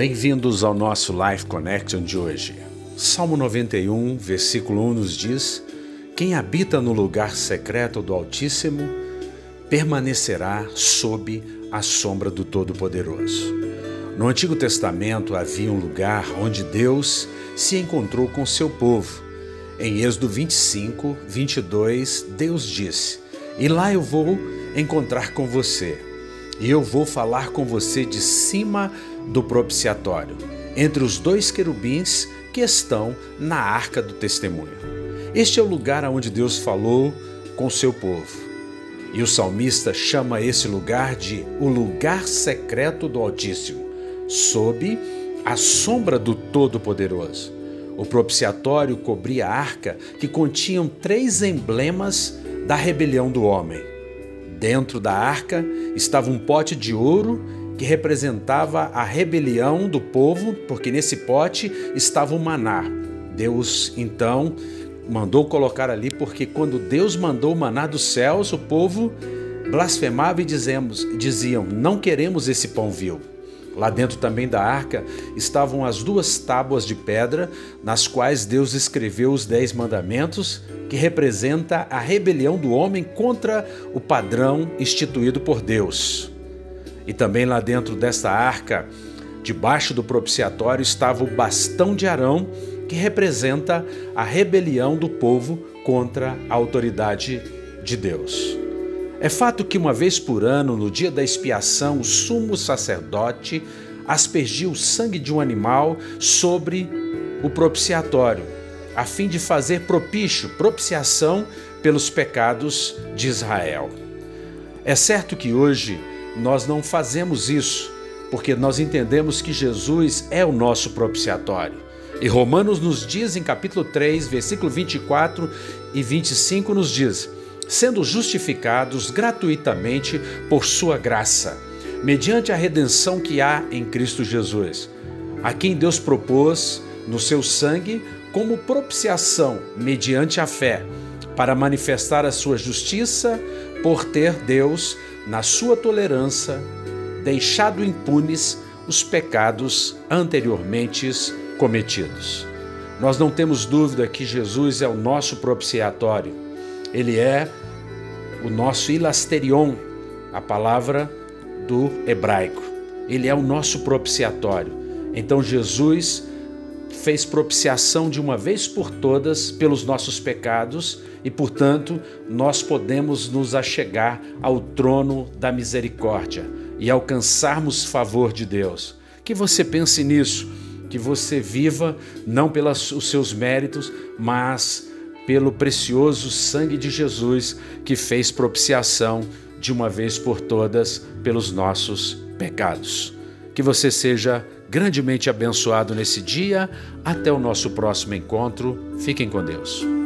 Bem-vindos ao nosso Life Connection de hoje. Salmo 91, versículo 1 nos diz: Quem habita no lugar secreto do Altíssimo permanecerá sob a sombra do Todo-Poderoso. No Antigo Testamento havia um lugar onde Deus se encontrou com seu povo. Em Êxodo 25, 22, Deus disse: E lá eu vou encontrar com você, e eu vou falar com você de cima do propiciatório, entre os dois querubins que estão na arca do testemunho. Este é o lugar aonde Deus falou com seu povo. E o salmista chama esse lugar de o lugar secreto do Altíssimo, sob a sombra do Todo-Poderoso. O propiciatório cobria a arca que continham três emblemas da rebelião do homem. Dentro da arca estava um pote de ouro que representava a rebelião do povo, porque nesse pote estava o maná. Deus então mandou colocar ali, porque quando Deus mandou o maná dos céus, o povo blasfemava e dizemos, diziam: Não queremos esse pão vil. Lá dentro também da arca estavam as duas tábuas de pedra, nas quais Deus escreveu os dez mandamentos, que representa a rebelião do homem contra o padrão instituído por Deus. E também lá dentro desta arca, debaixo do propiciatório, estava o bastão de Arão, que representa a rebelião do povo contra a autoridade de Deus. É fato que uma vez por ano, no dia da expiação, o sumo sacerdote aspergia o sangue de um animal sobre o propiciatório, a fim de fazer propício, propiciação pelos pecados de Israel. É certo que hoje nós não fazemos isso, porque nós entendemos que Jesus é o nosso propiciatório. E Romanos nos diz em capítulo 3, versículo 24 e 25 nos diz: sendo justificados gratuitamente por sua graça, mediante a redenção que há em Cristo Jesus, a quem Deus propôs no seu sangue como propiciação mediante a fé, para manifestar a sua justiça por ter Deus na sua tolerância, deixado impunes os pecados anteriormente cometidos. Nós não temos dúvida que Jesus é o nosso propiciatório. Ele é o nosso ilasterion, a palavra do hebraico. Ele é o nosso propiciatório. Então Jesus fez propiciação de uma vez por todas pelos nossos pecados e, portanto, nós podemos nos achegar ao trono da misericórdia e alcançarmos favor de Deus. Que você pense nisso, que você viva não pelos seus méritos, mas pelo precioso sangue de Jesus que fez propiciação de uma vez por todas pelos nossos pecados. Que você seja grandemente abençoado nesse dia. Até o nosso próximo encontro. Fiquem com Deus.